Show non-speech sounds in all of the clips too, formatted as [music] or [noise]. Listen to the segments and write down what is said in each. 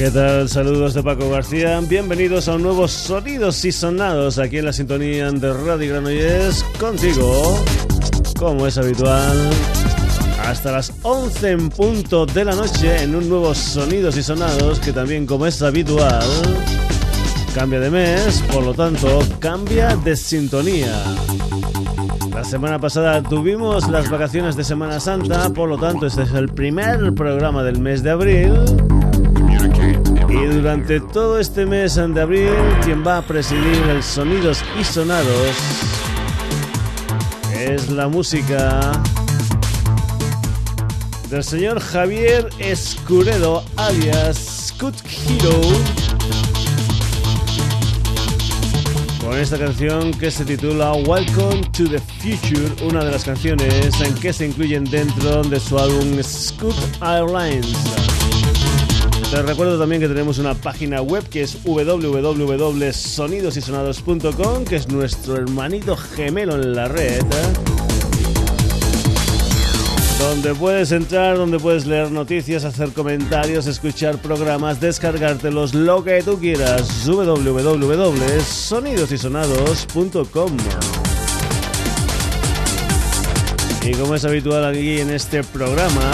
¿Qué tal? Saludos de Paco García. Bienvenidos a un nuevo Sonidos y Sonados aquí en la sintonía de Radio Granollers contigo, como es habitual, hasta las 11 en punto de la noche en un nuevo Sonidos y Sonados que también como es habitual cambia de mes, por lo tanto cambia de sintonía. La semana pasada tuvimos las vacaciones de Semana Santa, por lo tanto este es el primer programa del mes de abril. Y durante todo este mes de abril, quien va a presidir el Sonidos y Sonados es la música del señor Javier Escuredo, alias Scoot Hero, con esta canción que se titula Welcome to the Future, una de las canciones en que se incluyen dentro de su álbum Scoot Airlines. Te recuerdo también que tenemos una página web que es www.sonidosysonados.com, que es nuestro hermanito gemelo en la red. ¿eh? Donde puedes entrar, donde puedes leer noticias, hacer comentarios, escuchar programas, descargártelos, lo que tú quieras. www.sonidosysonados.com. Y como es habitual aquí en este programa,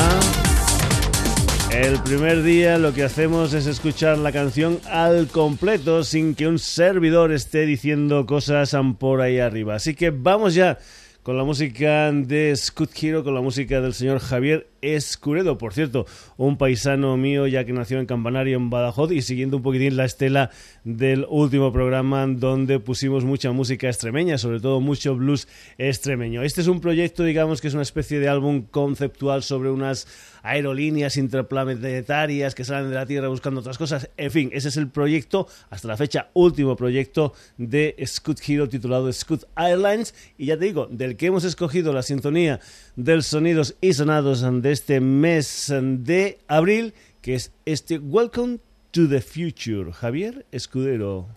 el primer día lo que hacemos es escuchar la canción al completo sin que un servidor esté diciendo cosas por ahí arriba. Así que vamos ya con la música de Scoot Hero, con la música del señor Javier Escuredo, por cierto, un paisano mío ya que nació en Campanario, en Badajoz, y siguiendo un poquitín la estela del último programa donde pusimos mucha música extremeña, sobre todo mucho blues extremeño. Este es un proyecto, digamos, que es una especie de álbum conceptual sobre unas aerolíneas interplanetarias que salen de la Tierra buscando otras cosas. En fin, ese es el proyecto, hasta la fecha, último proyecto de Scoot Hero titulado Scoot Airlines. Y ya te digo, del que hemos escogido la sintonía del sonidos y sonados de este mes de abril, que es este Welcome to the Future. Javier Escudero.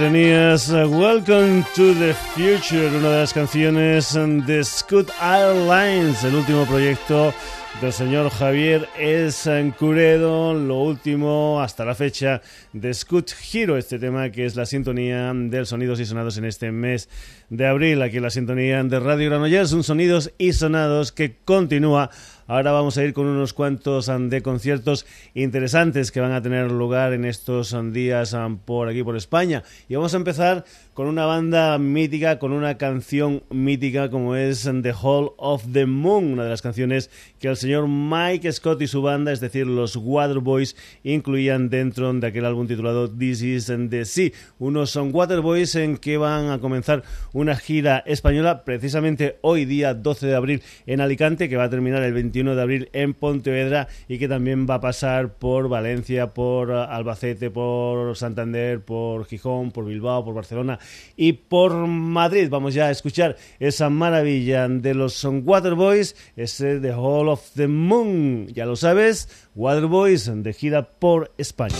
Welcome to the Future, una de las canciones de Scoot Airlines, el último proyecto del señor Javier Curedo, lo último hasta la fecha de Scoot Hero, este tema que es la sintonía del Sonidos y Sonados en este mes de abril, aquí la sintonía de Radio Granollers, un Sonidos y Sonados que continúa Ahora vamos a ir con unos cuantos de conciertos interesantes que van a tener lugar en estos días por aquí, por España. Y vamos a empezar con una banda mítica, con una canción mítica como es The Hall of the Moon, una de las canciones que el señor Mike Scott y su banda, es decir, los Waterboys, incluían dentro de aquel álbum titulado This is the Sea. Unos son Waterboys en que van a comenzar una gira española precisamente hoy día 12 de abril en Alicante, que va a terminar el 21 de abril en Pontevedra y que también va a pasar por Valencia, por Albacete, por Santander, por Gijón, por Bilbao, por Barcelona y por Madrid. Vamos ya a escuchar esa maravilla de los Waterboys, ese The Hall of the Moon. Ya lo sabes, Waterboys de gira por España.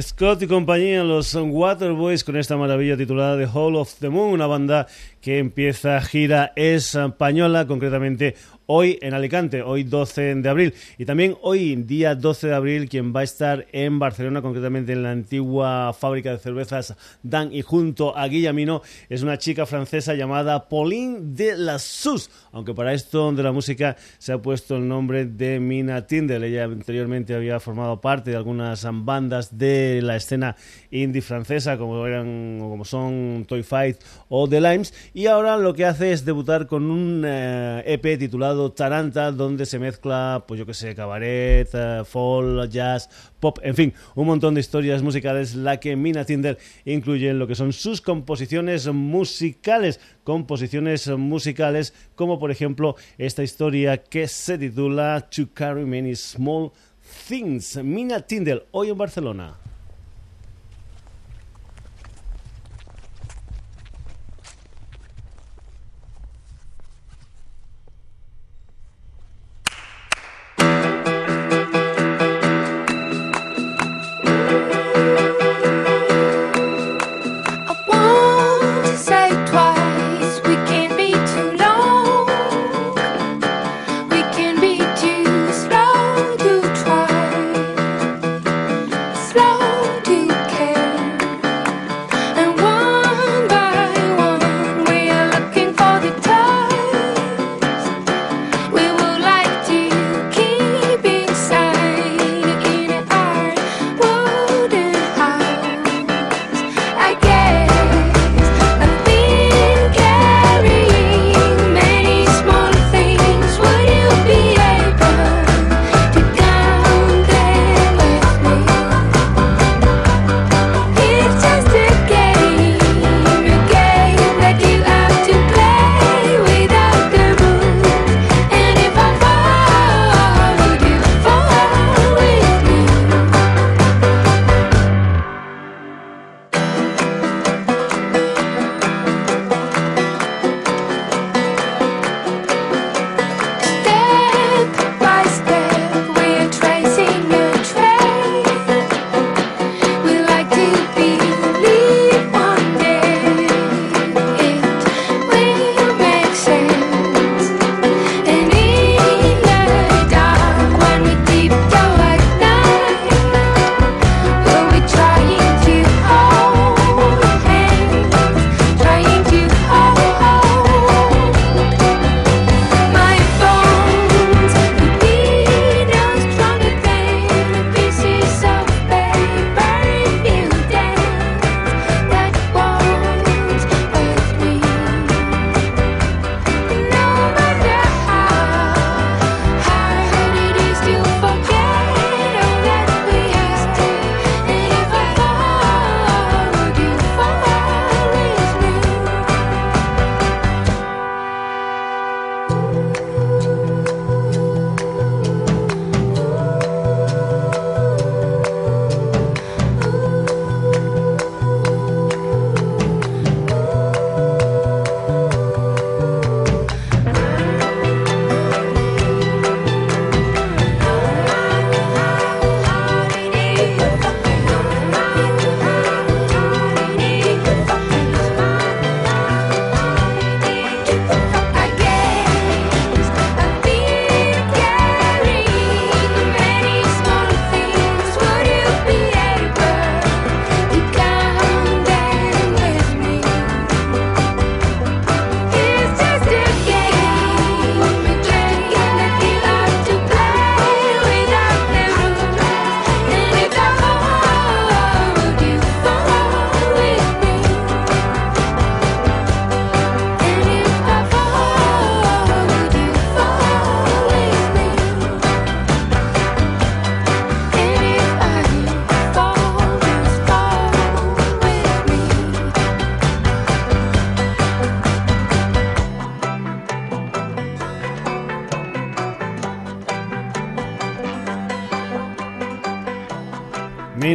Scott y compañía, los Waterboys, con esta maravilla titulada The Hall of the Moon, una banda que empieza gira española, concretamente hoy en Alicante, hoy 12 de abril. Y también hoy, día 12 de abril, quien va a estar en Barcelona, concretamente en la antigua fábrica de cervezas Dan y junto a Guillamino, es una chica francesa llamada Pauline de la Sus. Aunque para esto de la música se ha puesto el nombre de Mina Tindel. Ella anteriormente había formado parte de algunas bandas de la escena indie francesa, como eran como son Toy Fight o The Limes. Y ahora lo que hace es debutar con un EP eh, e titulado Taranta, donde se mezcla, pues yo que sé, cabaret, uh, folk, jazz, pop, en fin, un montón de historias musicales, la que Mina Tinder incluye en lo que son sus composiciones musicales, composiciones musicales, como por ejemplo esta historia que se titula To Carry Many Small Things. Mina Tinder, hoy en Barcelona.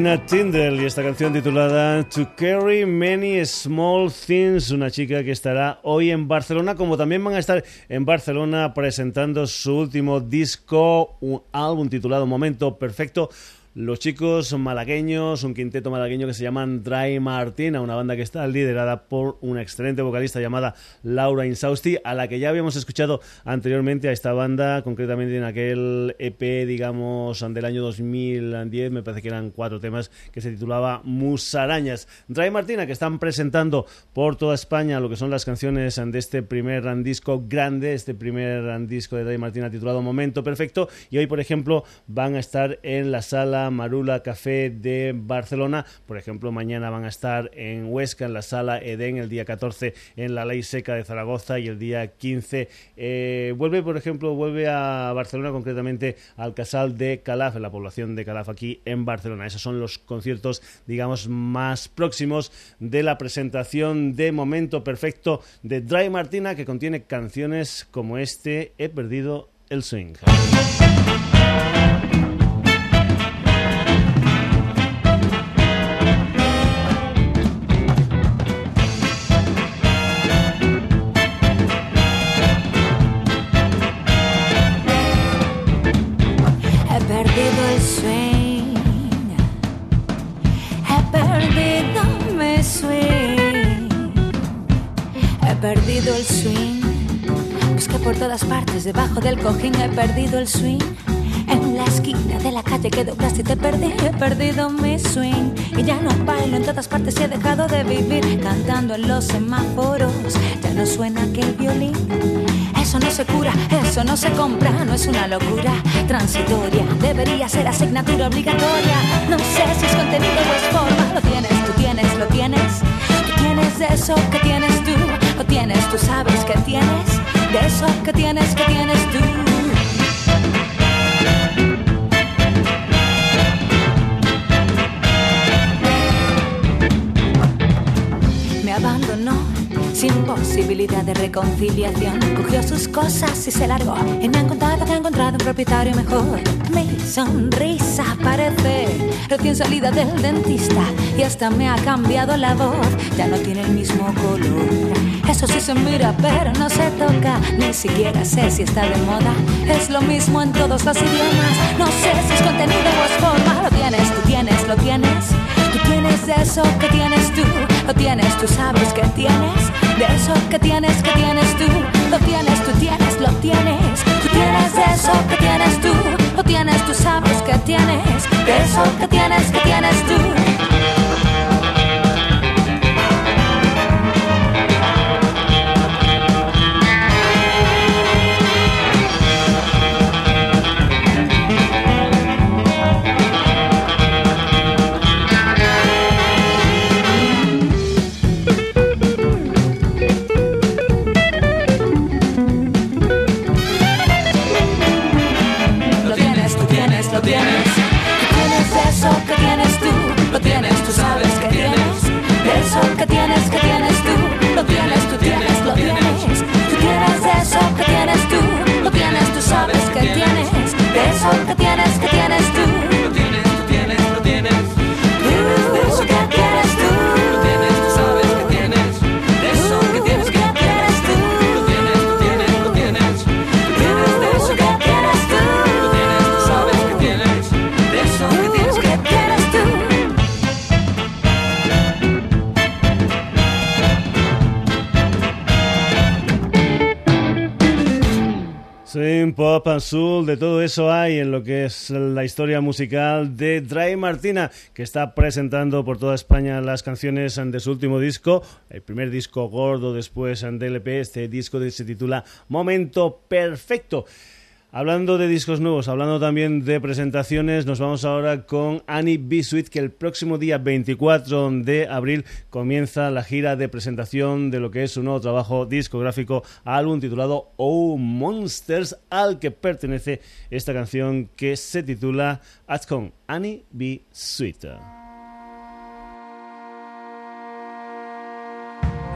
Tinder y esta canción titulada To Carry Many Small Things, una chica que estará hoy en Barcelona, como también van a estar en Barcelona presentando su último disco, un álbum titulado Momento Perfecto los chicos malagueños, un quinteto malagueño que se llaman Dry Martina, una banda que está liderada por una excelente vocalista llamada Laura Insausti, a la que ya habíamos escuchado anteriormente a esta banda, concretamente en aquel EP, digamos, del año 2010, me parece que eran cuatro temas, que se titulaba Musarañas. Dry Martina, que están presentando por toda España lo que son las canciones de este primer disco grande, este primer disco de Dry Martina titulado Momento Perfecto, y hoy, por ejemplo, van a estar en la sala Marula Café de Barcelona, por ejemplo, mañana van a estar en Huesca, en la sala Edén, el día 14 en la Ley Seca de Zaragoza y el día 15 eh, vuelve, por ejemplo, vuelve a Barcelona, concretamente al Casal de Calaf, en la población de Calaf aquí en Barcelona. Esos son los conciertos, digamos, más próximos de la presentación de Momento Perfecto de Dry Martina, que contiene canciones como este, He perdido el swing. Todas partes, debajo del cojín he perdido el swing. En la esquina de la calle que doblaste y perdí, he perdido mi swing. Y ya no bailo en todas partes he dejado de vivir cantando en los semáforos. Ya no suena aquel violín. Eso no se cura, eso no se compra, no es una locura transitoria. Debería ser asignatura obligatoria. No sé si es contenido o es forma. Lo tienes, tú tienes, lo tienes. Tú tienes eso que tienes tú lo tienes, tú sabes que tienes, de eso que tienes, que tienes tú. Sin posibilidad de reconciliación. Cogió sus cosas y se largó. Y me han contado que ha encontrado un propietario mejor. Mi sonrisa parece recién salida del dentista y hasta me ha cambiado la voz. Ya no tiene el mismo color. Eso sí se mira, pero no se toca. Ni siquiera sé si está de moda. Es lo mismo en todos los idiomas. No sé si es contenido o es forma. Lo tienes, tú tienes, lo tienes. Tienes eso que tienes tú. Lo tienes, tú sabes que tienes. De eso que tienes, que tienes tú. Lo tienes, tú tienes, lo tienes. Tú tienes eso que tienes tú. Lo tienes, tú sabes que tienes. De eso que tienes, que tienes tú. Pop azul, de todo eso hay en lo que es la historia musical de Dry Martina, que está presentando por toda España las canciones de su último disco, el primer disco gordo después de LP, este disco se titula Momento Perfecto. Hablando de discos nuevos, hablando también de presentaciones, nos vamos ahora con Annie B. Sweet, que el próximo día 24 de abril comienza la gira de presentación de lo que es su nuevo trabajo discográfico, álbum titulado Oh Monsters, al que pertenece esta canción que se titula At Con Annie B. Sweet.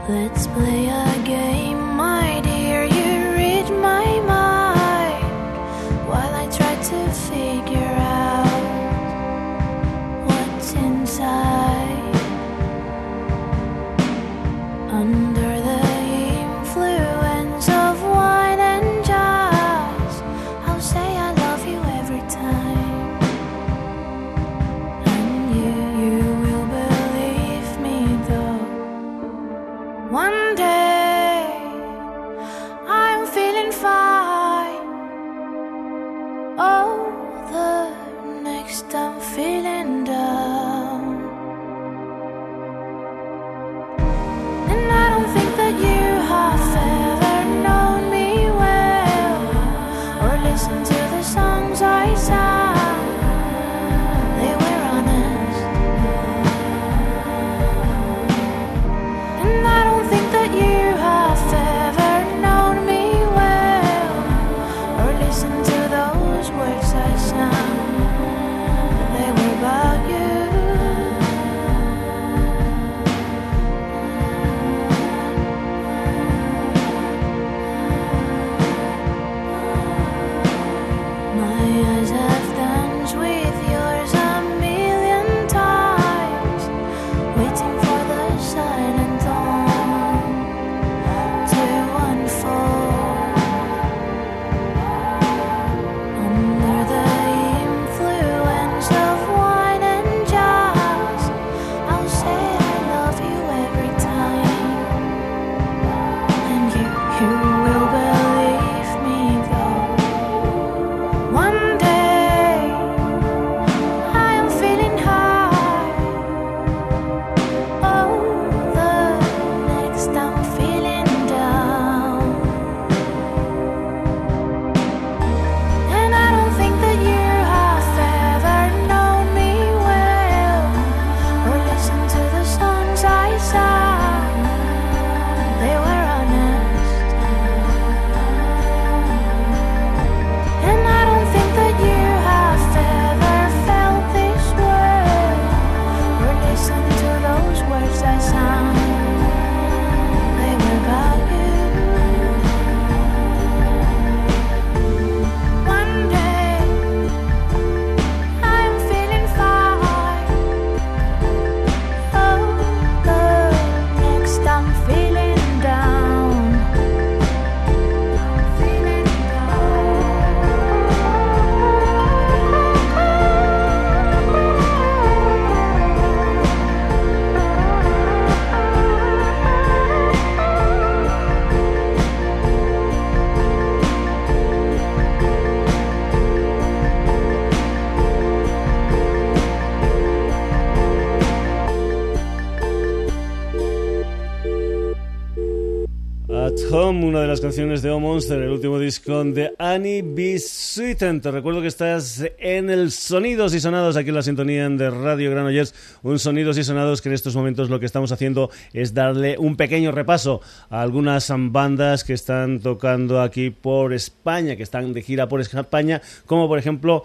Let's play a game, canciones de O Monster, el último disco de Annie B. Sweeten. Te recuerdo que estás en el Sonidos y Sonados, aquí en la sintonía de Radio Granollers, un Sonidos y Sonados que en estos momentos lo que estamos haciendo es darle un pequeño repaso a algunas bandas que están tocando aquí por España, que están de gira por España, como por ejemplo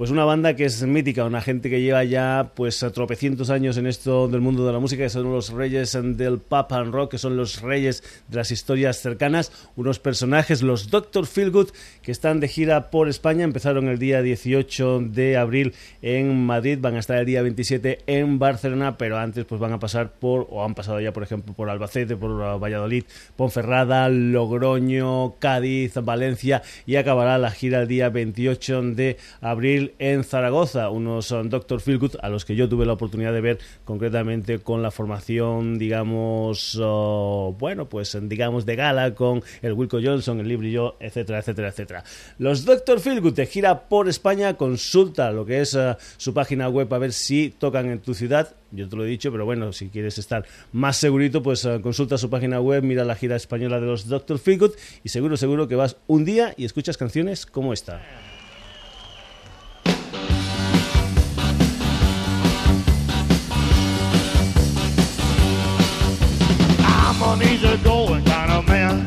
pues una banda que es mítica, una gente que lleva ya pues tropecientos años en esto del mundo de la música, que son los reyes del pop and rock, que son los reyes de las historias cercanas, unos personajes, los Dr. Feelgood, que están de gira por España, empezaron el día 18 de abril en Madrid, van a estar el día 27 en Barcelona, pero antes pues van a pasar por, o han pasado ya por ejemplo por Albacete, por Valladolid, Ponferrada, Logroño, Cádiz, Valencia y acabará la gira el día 28 de abril en Zaragoza, unos um, Dr. Feelgood a los que yo tuve la oportunidad de ver concretamente con la formación, digamos, uh, bueno, pues digamos de gala con el Wilco Johnson, el Libri Yo, etcétera, etcétera, etcétera. Los Dr. Feelgood te gira por España, consulta lo que es uh, su página web a ver si tocan en tu ciudad. Yo te lo he dicho, pero bueno, si quieres estar más segurito, pues uh, consulta su página web, mira la gira española de los Dr. Feelgood y seguro, seguro que vas un día y escuchas canciones como esta. Money's a going kind of man.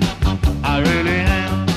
I really am.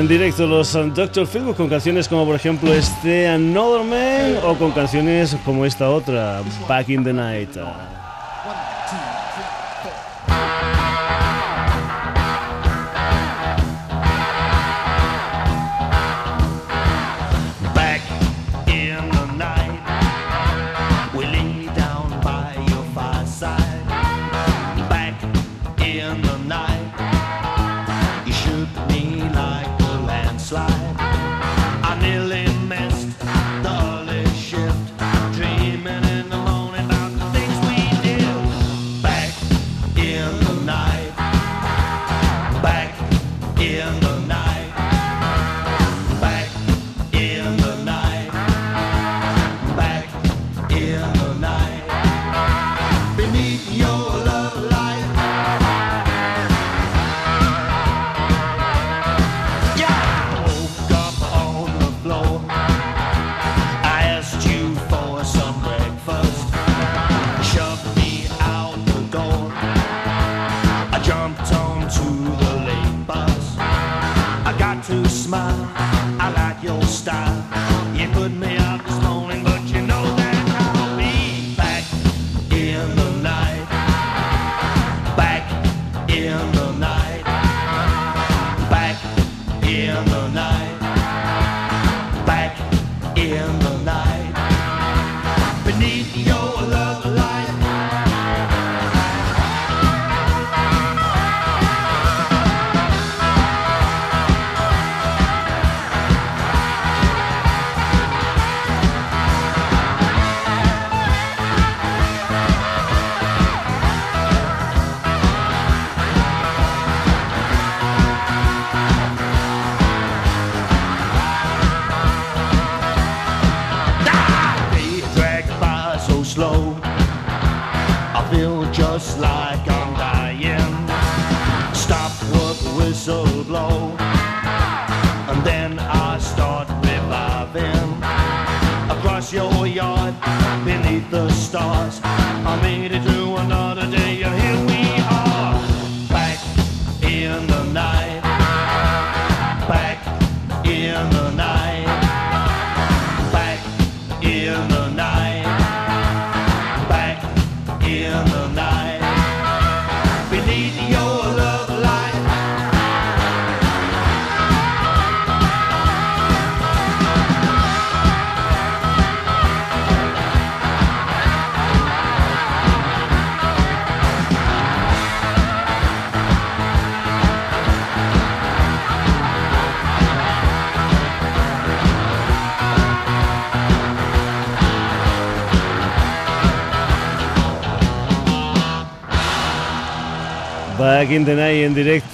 En directo los Dr. Feelgood con canciones como por ejemplo este Another Man o con canciones como esta otra, Back in the Night.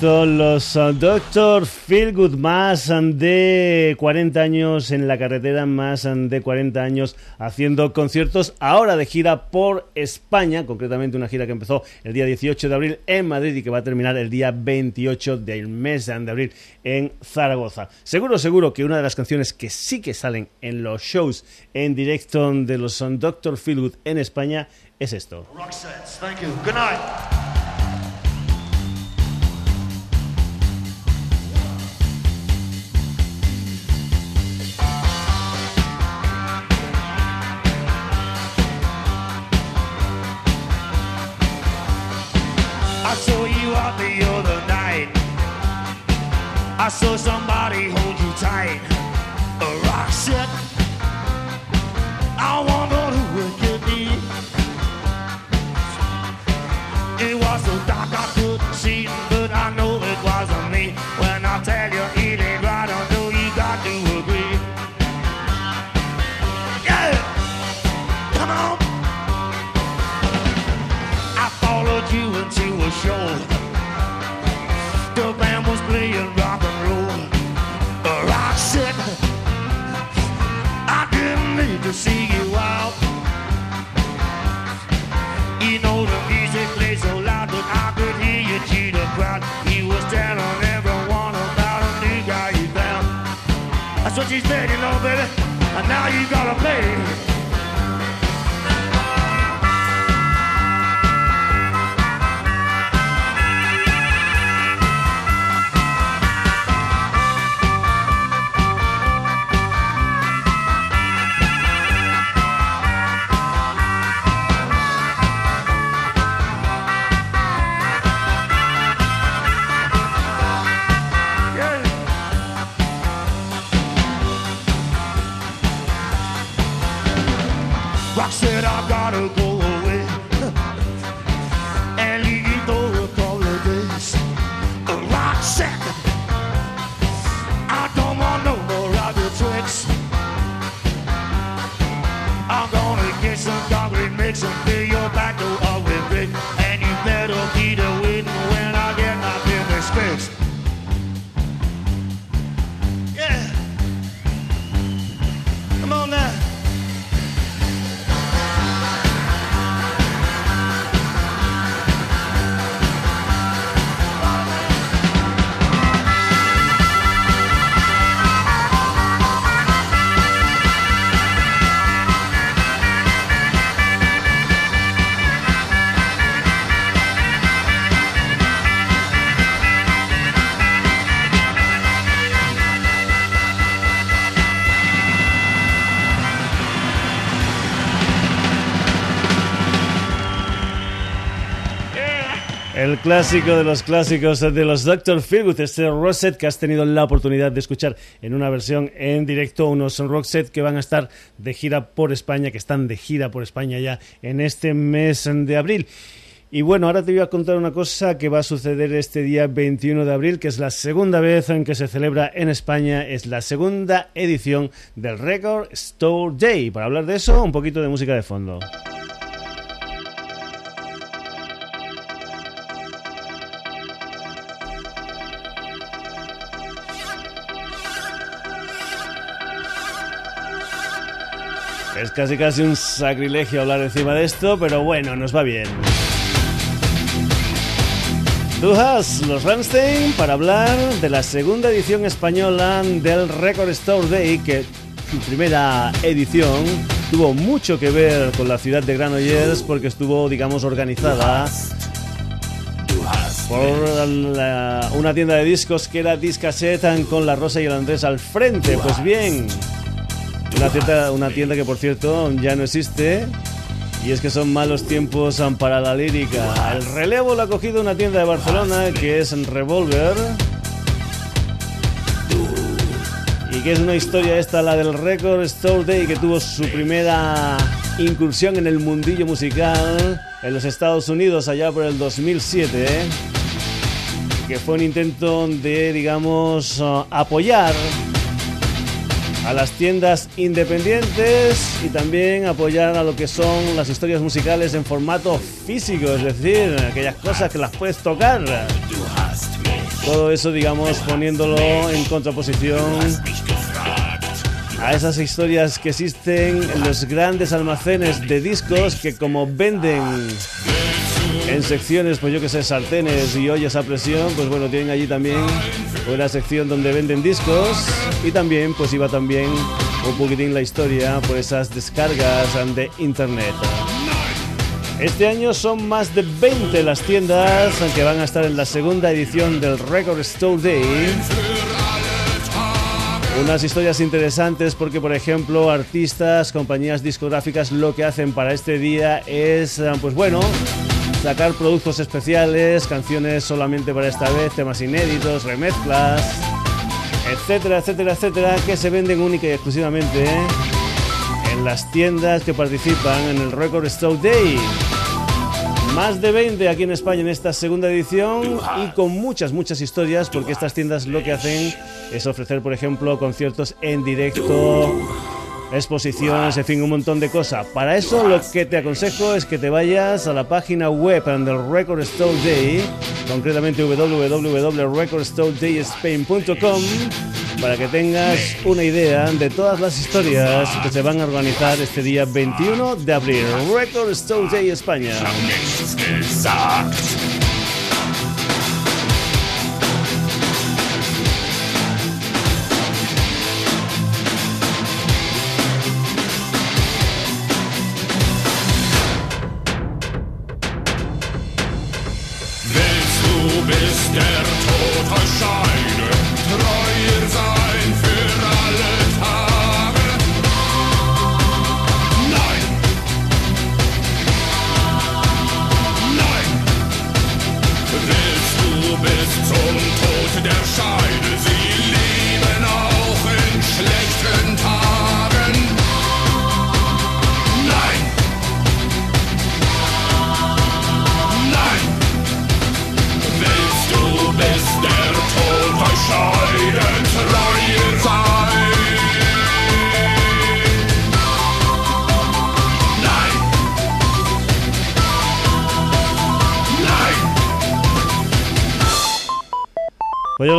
Directo, los uh, Doctor Feelgood, más de 40 años en la carretera, más de 40 años haciendo conciertos, ahora de gira por España, concretamente una gira que empezó el día 18 de abril en Madrid y que va a terminar el día 28 del mes de abril en Zaragoza. Seguro, seguro que una de las canciones que sí que salen en los shows en directo de los Doctor Feelgood en España es esto. I fill your back door El clásico de los clásicos de los Dr. Feelgood, este rock set que has tenido la oportunidad de escuchar en una versión en directo, unos rock set que van a estar de gira por España, que están de gira por España ya en este mes de abril. Y bueno, ahora te voy a contar una cosa que va a suceder este día 21 de abril, que es la segunda vez en que se celebra en España, es la segunda edición del Record Store Day. Para hablar de eso, un poquito de música de fondo. Es casi casi un sacrilegio hablar encima de esto, pero bueno, nos va bien. has los Ramstein, para hablar de la segunda edición española del Record Store Day, que su primera edición tuvo mucho que ver con la ciudad de Granollers porque estuvo, digamos, organizada por una tienda de discos que era Discaset con la Rosa y el Andrés al frente. Pues bien, una tienda, una tienda que por cierto ya no existe. Y es que son malos tiempos para la lírica. El relevo lo ha cogido una tienda de Barcelona que es Revolver. Y que es una historia esta, la del Record Store Day, que tuvo su primera incursión en el mundillo musical en los Estados Unidos allá por el 2007. Que fue un intento de, digamos, apoyar a las tiendas independientes y también apoyar a lo que son las historias musicales en formato físico, es decir, aquellas cosas que las puedes tocar. Todo eso, digamos, poniéndolo en contraposición a esas historias que existen en los grandes almacenes de discos que como venden en secciones, pues yo que sé, sartenes y ollas a presión, pues bueno, tienen allí también una sección donde venden discos y también pues iba también un poquitín la historia por esas descargas de internet. Este año son más de 20 las tiendas que van a estar en la segunda edición del Record Store Day. Unas historias interesantes porque, por ejemplo, artistas, compañías discográficas lo que hacen para este día es, pues bueno, sacar productos especiales, canciones solamente para esta vez, temas inéditos, remezclas, etcétera, etcétera, etcétera, que se venden única y exclusivamente en las tiendas que participan en el Record Store Day. Más de 20 aquí en España en esta segunda edición y con muchas, muchas historias porque estas tiendas lo que hacen es ofrecer, por ejemplo, conciertos en directo exposiciones, en fin, un montón de cosas. Para eso lo que te aconsejo es que te vayas a la página web del Record Store Day, concretamente www.recordstoredayspain.com, para que tengas una idea de todas las historias que se van a organizar este día 21 de abril. Record Store Day España.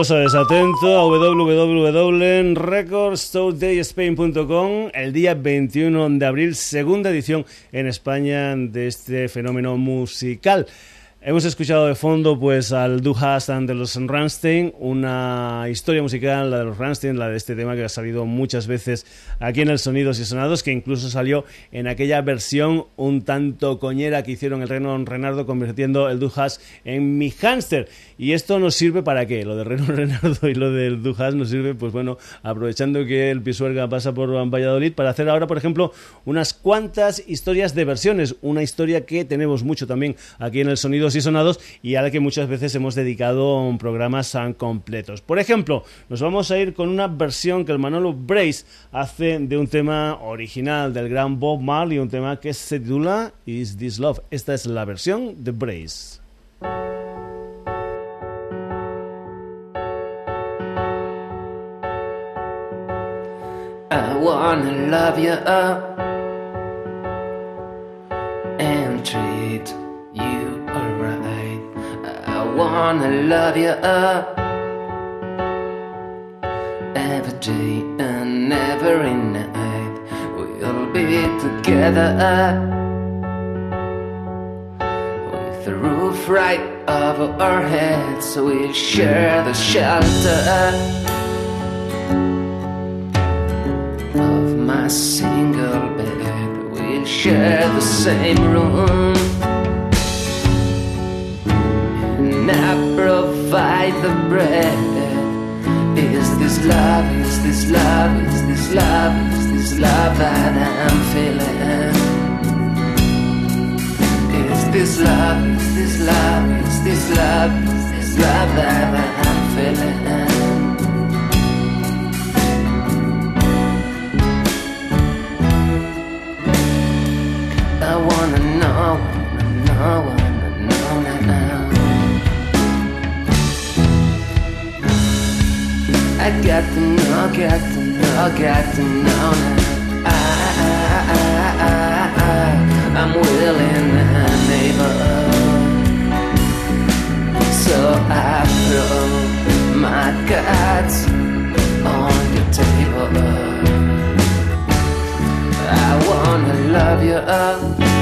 Sabes, atento a www.recordstoredayspain.com el día 21 de abril, segunda edición en España de este fenómeno musical. Hemos escuchado de fondo pues al Du Hast de los Rammstein, una historia musical, la de los Rammstein, la de este tema que ha salido muchas veces aquí en el Sonidos y Sonados, que incluso salió en aquella versión un tanto coñera que hicieron el Reno Renardo convirtiendo el Du Hast en mi hámster. Y esto nos sirve para qué? Lo de Reno [laughs] Renardo y lo del Du Hast nos sirve, pues bueno, aprovechando que el Pisuerga pasa por Valladolid para hacer ahora, por ejemplo, unas cuantas historias de versiones, una historia que tenemos mucho también aquí en el Sonidos y sonados y a la que muchas veces hemos dedicado programas completos. Por ejemplo, nos vamos a ir con una versión que el Manolo Brace hace de un tema original del gran Bob Marley, un tema que se titula Is This Love. Esta es la versión de Brace. Wanna love you up and treat you alright. I wanna love you up every day and every night. We'll be together with the roof right over our heads. We'll share the shelter. My single bed. We'll share the same room. And I provide the bread. Is this love? Is this love? Is this love? Is this love that I'm feeling? Is this love? Is this love? Is this love? Is this love that I'm feeling? I wanna know, wanna know, wanna know now. I got to know, got to know, got to know now. I, I, I, I, I, I'm willing and able. So I throw my cards on the table. I wanna love you up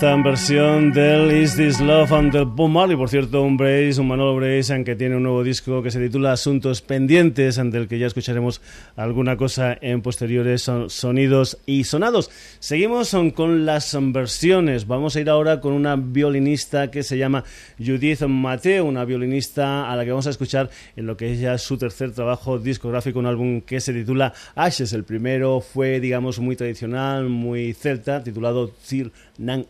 esta versión del Is This Love and the Bob Marley. Por cierto, un Brace, un Manolo Brace, aunque tiene un nuevo disco que se titula Asuntos Pendientes, ante el que ya escucharemos alguna cosa en posteriores son- sonidos y sonados. Seguimos con las versiones. Vamos a ir ahora con una violinista que se llama Judith Mateo, una violinista a la que vamos a escuchar en lo que es ya su tercer trabajo discográfico, un álbum que se titula Ashes. El primero fue, digamos, muy tradicional, muy celta, titulado Tir Nan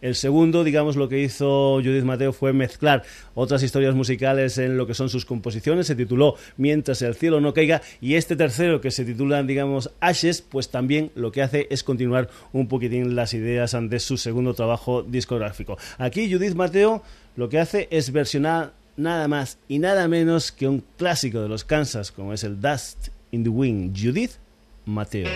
El segundo, digamos, lo que hizo Judith Mateo fue mezclar otras historias musicales en lo que son sus composiciones. Se tituló Mientras el cielo no caiga. Y este tercero, que se titula, digamos, Ashes, pues también lo que hace es continuar un poquitín las ideas de su segundo trabajo discográfico. Aquí Judith Mateo lo que hace es versionar nada más y nada menos que un clásico de los Kansas, como es el Dust in the Wind. Judith Mateo.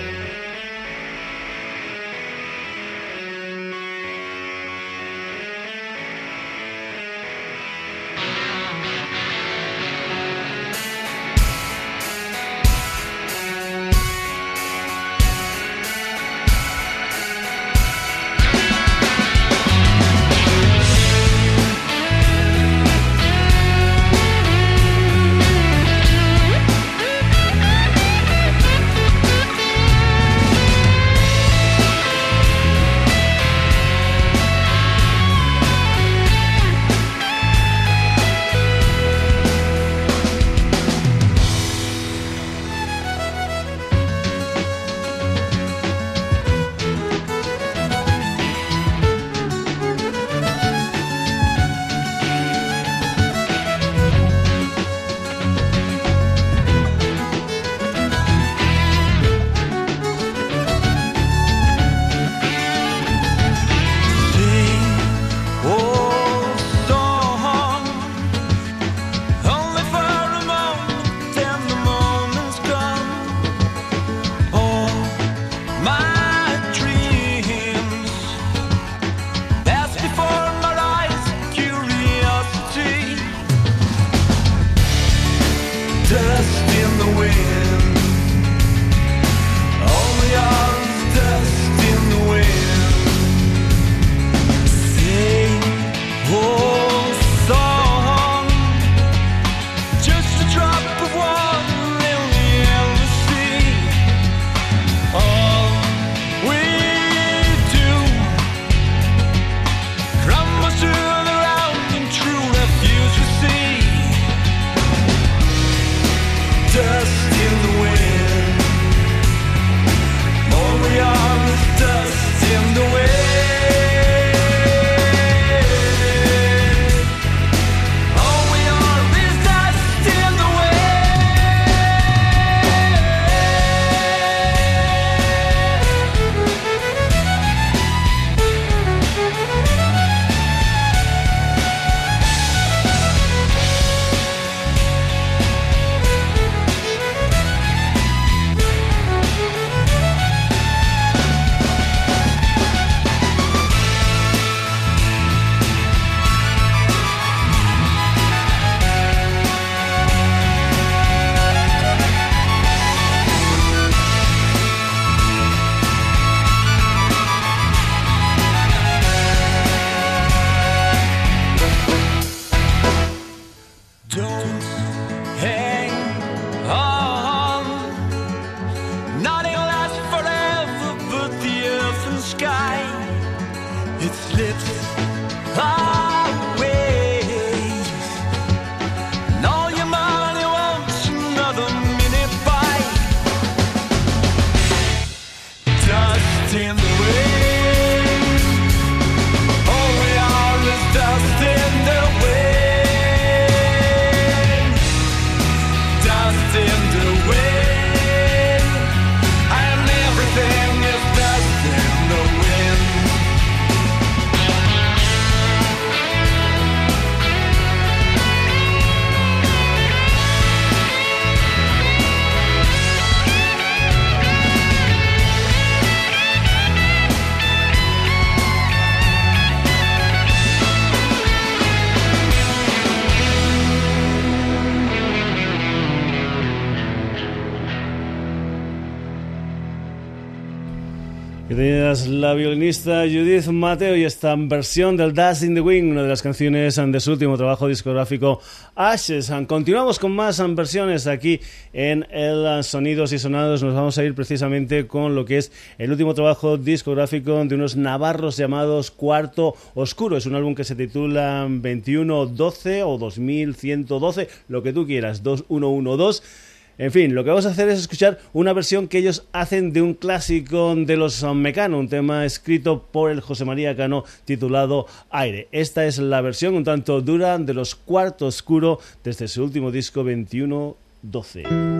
La violinista Judith Mateo y esta versión del Dust in the Wind, una de las canciones de su último trabajo discográfico Ashes. Continuamos con más versiones aquí en el Sonidos y Sonados. Nos vamos a ir precisamente con lo que es el último trabajo discográfico de unos navarros llamados Cuarto Oscuro. Es un álbum que se titula 2112 o 2112, lo que tú quieras, 2112 en fin, lo que vamos a hacer es escuchar una versión que ellos hacen de un clásico de los Mecano, un tema escrito por el José María Cano titulado Aire. Esta es la versión un tanto dura de los Cuarto Oscuro desde su último disco 2112.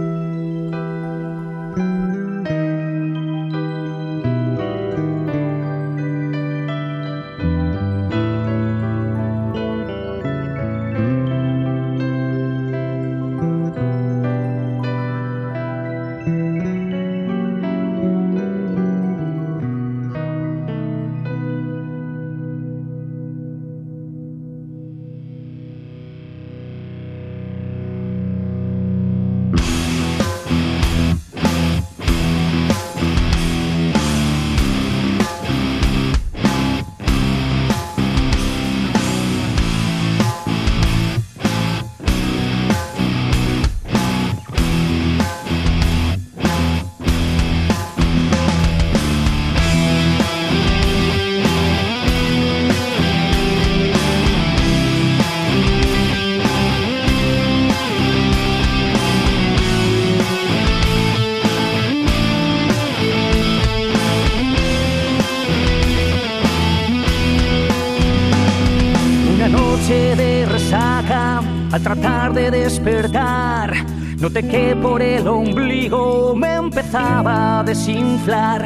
Que por el ombligo me empezaba a desinflar,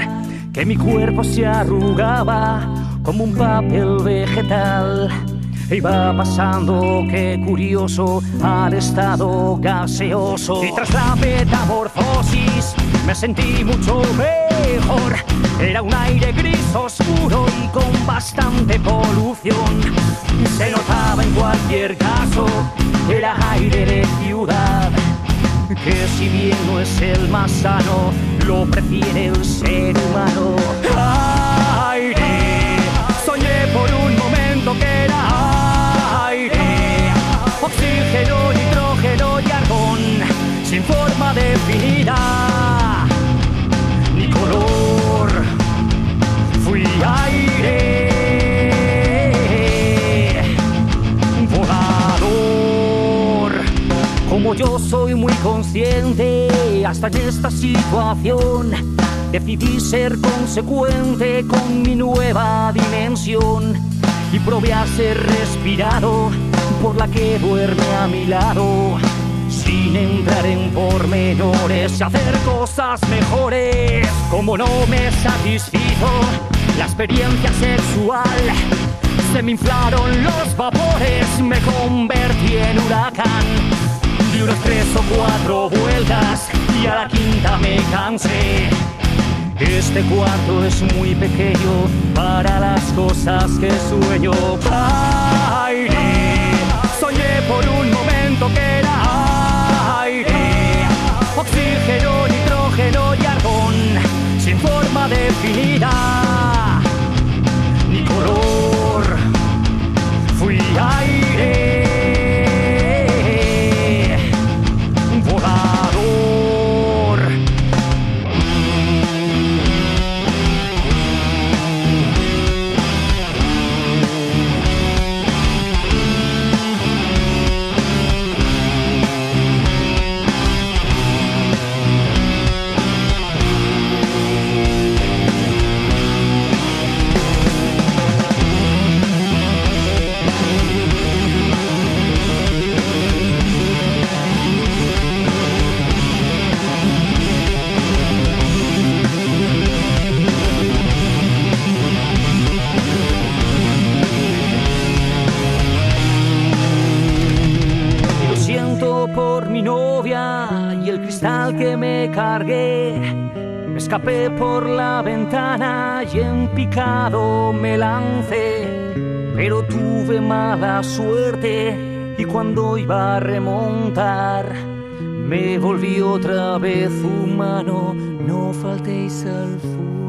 que mi cuerpo se arrugaba como un papel vegetal. Iba pasando, qué curioso, al estado gaseoso. Y tras la metamorfosis me sentí mucho mejor. Era un aire gris oscuro y con bastante polución. Se notaba en cualquier caso, era aire de ciudad que si bien no es el más sano, lo prefiere el ser humano. Aire, soñé por un momento que era aire, oxígeno, nitrógeno y argón, sin forma definida, ni color. Fui aire. Soy muy consciente, hasta en esta situación, decidí ser consecuente con mi nueva dimensión y probé a ser respirado por la que duerme a mi lado. Sin entrar en pormenores, hacer cosas mejores. Como no me satisfizo la experiencia sexual, se me inflaron los vapores, me convertí en huracán Di unas tres o cuatro vueltas y a la quinta me cansé. Este cuarto es muy pequeño para las cosas que sueño. Aire, soñé por un momento que era aire, oxígeno, nitrógeno y argón, sin forma definida, Me escapé por la ventana y en picado me lancé. Pero tuve mala suerte y cuando iba a remontar me volví otra vez humano. No faltéis al funeral.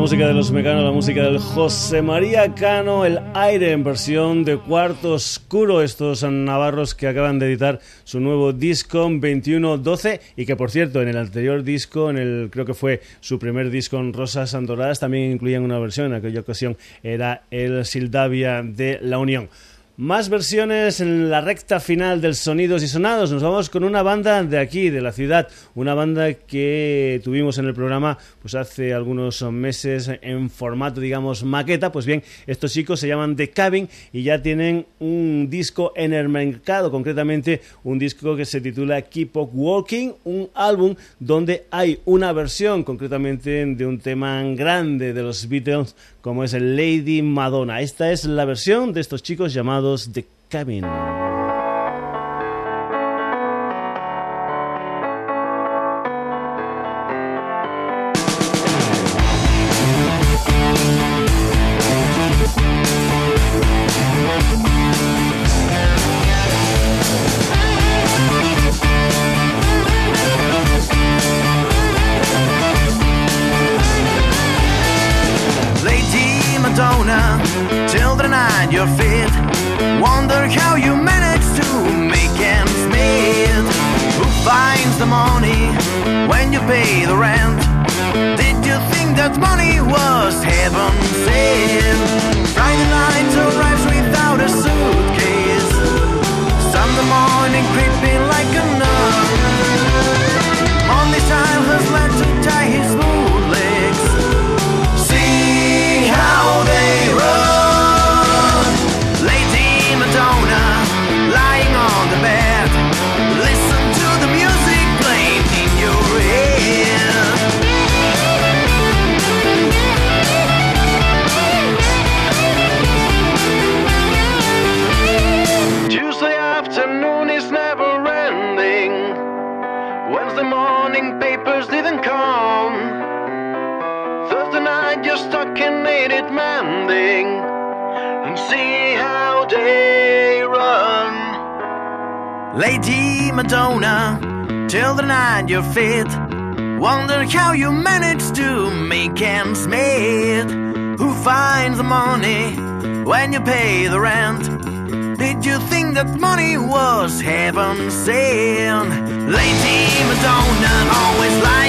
Música de los Mecanos, la música del José María Cano, el aire en versión de cuarto oscuro, estos navarros que acaban de editar su nuevo disco 2112 y que por cierto en el anterior disco, en el creo que fue su primer disco en Rosas Andoradas, también incluían una versión, en aquella ocasión era el Sildavia de la Unión. Más versiones en la recta final del Sonidos y Sonados. Nos vamos con una banda de aquí, de la ciudad. Una banda que tuvimos en el programa pues hace algunos meses en formato, digamos, maqueta. Pues bien, estos chicos se llaman The Cabin y ya tienen un disco en el mercado. Concretamente, un disco que se titula Keep Up Walking. Un álbum donde hay una versión, concretamente, de un tema grande de los Beatles como es el Lady Madonna. Esta es la versión de estos chicos llamados The Cabin. that money was heaven sent. Lady Madonna always lied.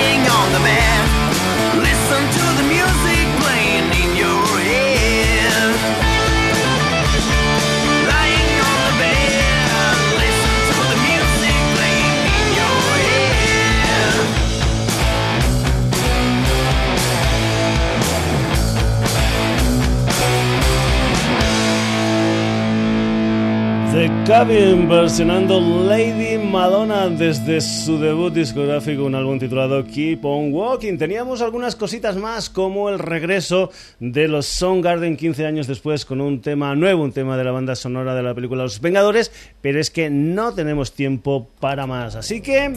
Cabin versionando Lady Madonna desde su debut discográfico, un álbum titulado Keep on Walking. Teníamos algunas cositas más, como el regreso de los Soundgarden 15 años después con un tema nuevo, un tema de la banda sonora de la película Los Vengadores, pero es que no tenemos tiempo para más. Así que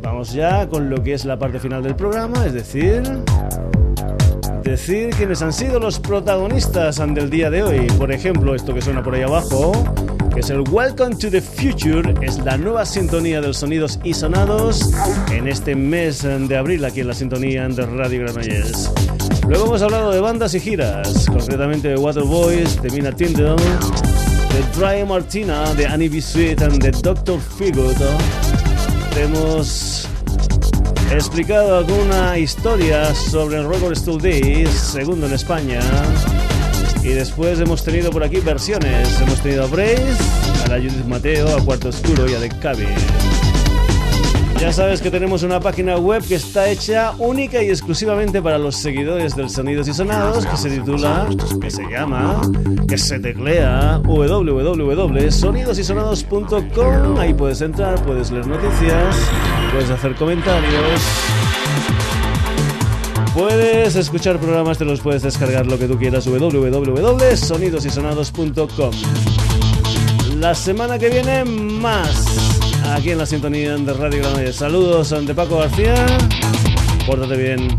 vamos ya con lo que es la parte final del programa, es decir decir quiénes han sido los protagonistas del día de hoy. Por ejemplo, esto que suena por ahí abajo, que es el Welcome to the Future, es la nueva sintonía de sonidos y sonados en este mes de abril aquí en la sintonía de Radio Granollers. Luego hemos hablado de bandas y giras, concretamente de Waterboys, de Mina Tindall, de Dry Martina, de Annie B. Sweet y de Dr. Figo. Hemos He explicado alguna historia sobre el Record Stool Days, segundo en España. Y después hemos tenido por aquí versiones. Hemos tenido a Brace, a la Judith Mateo, a Cuarto Oscuro y a The Cabin. Ya sabes que tenemos una página web que está hecha única y exclusivamente para los seguidores del Sonidos y Sonados, que se titula, que se llama, que se teclea www.sonidosysonados.com. Ahí puedes entrar, puedes leer noticias, puedes hacer comentarios. Puedes escuchar programas, te los puedes descargar lo que tú quieras www.sonidosysonados.com. La semana que viene más aquí en la sintonía de Radio Granollers. Saludos de Paco García. Pórtate bien.